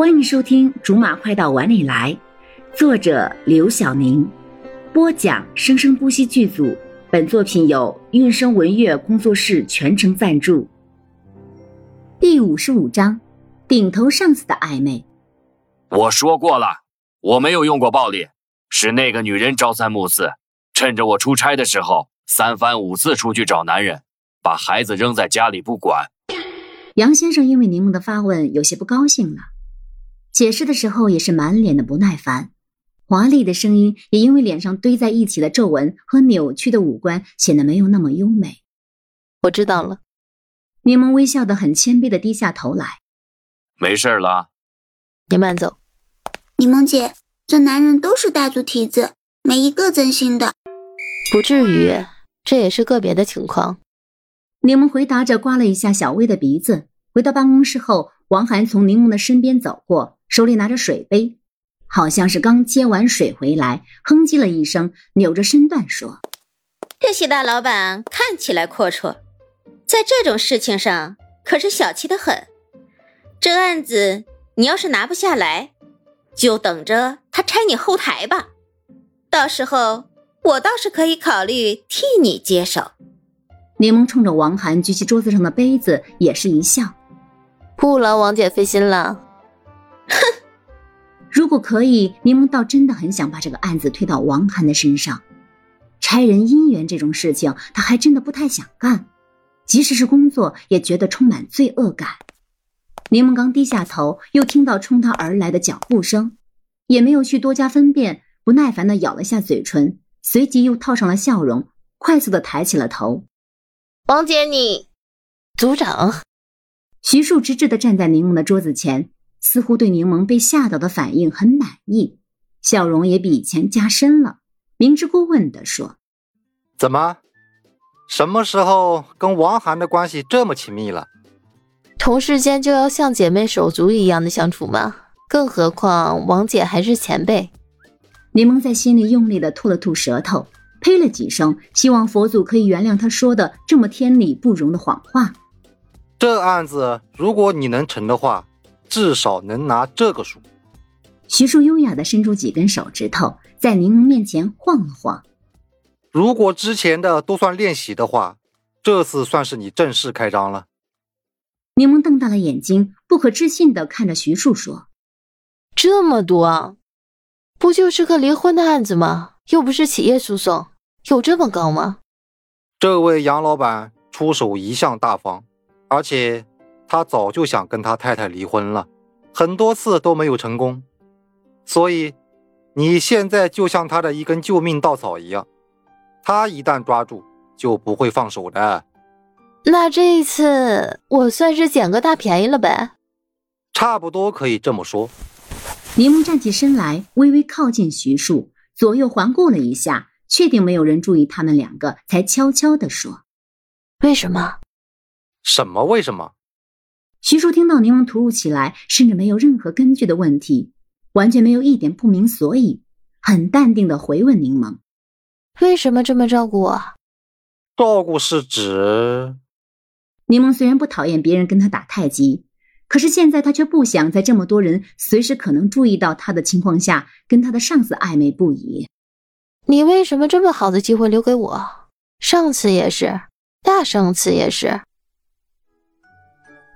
欢迎收听《竹马快到碗里来》，作者刘晓宁，播讲生生不息剧组。本作品由韵声文乐工作室全程赞助。第五十五章：顶头上司的暧昧。我说过了，我没有用过暴力，是那个女人朝三暮四，趁着我出差的时候，三番五次出去找男人，把孩子扔在家里不管。杨先生因为柠檬的发问有些不高兴了，解释的时候也是满脸的不耐烦，华丽的声音也因为脸上堆在一起的皱纹和扭曲的五官显得没有那么优美。我知道了，柠檬微笑的很谦卑的低下头来，没事了，你慢走。柠檬姐，这男人都是大猪蹄子，没一个真心的。不至于，这也是个别的情况。柠檬回答着，刮了一下小薇的鼻子。回到办公室后，王涵从柠檬的身边走过，手里拿着水杯，好像是刚接完水回来，哼唧了一声，扭着身段说：“这些大老板看起来阔绰，在这种事情上可是小气的很。这案子你要是拿不下来，就等着他拆你后台吧。到时候我倒是可以考虑替你接手。”柠檬冲着王涵举起桌子上的杯子，也是一笑：“不劳王姐费心了。”哼，如果可以，柠檬倒真的很想把这个案子推到王涵的身上。拆人姻缘这种事情，他还真的不太想干，即使是工作，也觉得充满罪恶感。柠檬刚低下头，又听到冲他而来的脚步声，也没有去多加分辨，不耐烦的咬了下嘴唇，随即又套上了笑容，快速的抬起了头。王姐，你组长徐树直直的站在柠檬的桌子前，似乎对柠檬被吓到的反应很满意，笑容也比以前加深了。明知故问地说：“怎么，什么时候跟王涵的关系这么亲密了？同事间就要像姐妹手足一样的相处吗？更何况王姐还是前辈。”柠檬在心里用力的吐了吐舌头。呸了几声，希望佛祖可以原谅他说的这么天理不容的谎话。这案子如果你能成的话，至少能拿这个数。徐树优雅的伸出几根手指头，在柠檬面前晃了晃。如果之前的都算练习的话，这次算是你正式开张了。柠檬瞪大了眼睛，不可置信的看着徐庶说：“这么多，不就是个离婚的案子吗？又不是企业诉讼。”有这么高吗？这位杨老板出手一向大方，而且他早就想跟他太太离婚了，很多次都没有成功，所以你现在就像他的一根救命稻草一样，他一旦抓住就不会放手的。那这一次我算是捡个大便宜了呗？差不多可以这么说。柠檬站起身来，微微靠近徐树，左右环顾了一下。确定没有人注意他们两个，才悄悄地说：“为什么？什么为什么？”徐叔听到柠檬突如其来，甚至没有任何根据的问题，完全没有一点不明所以，很淡定的回问柠檬：“为什么这么照顾我？”照顾是指……柠檬虽然不讨厌别人跟他打太极，可是现在他却不想在这么多人随时可能注意到他的情况下，跟他的上司暧昧不已。你为什么这么好的机会留给我？上次也是，大上次也是。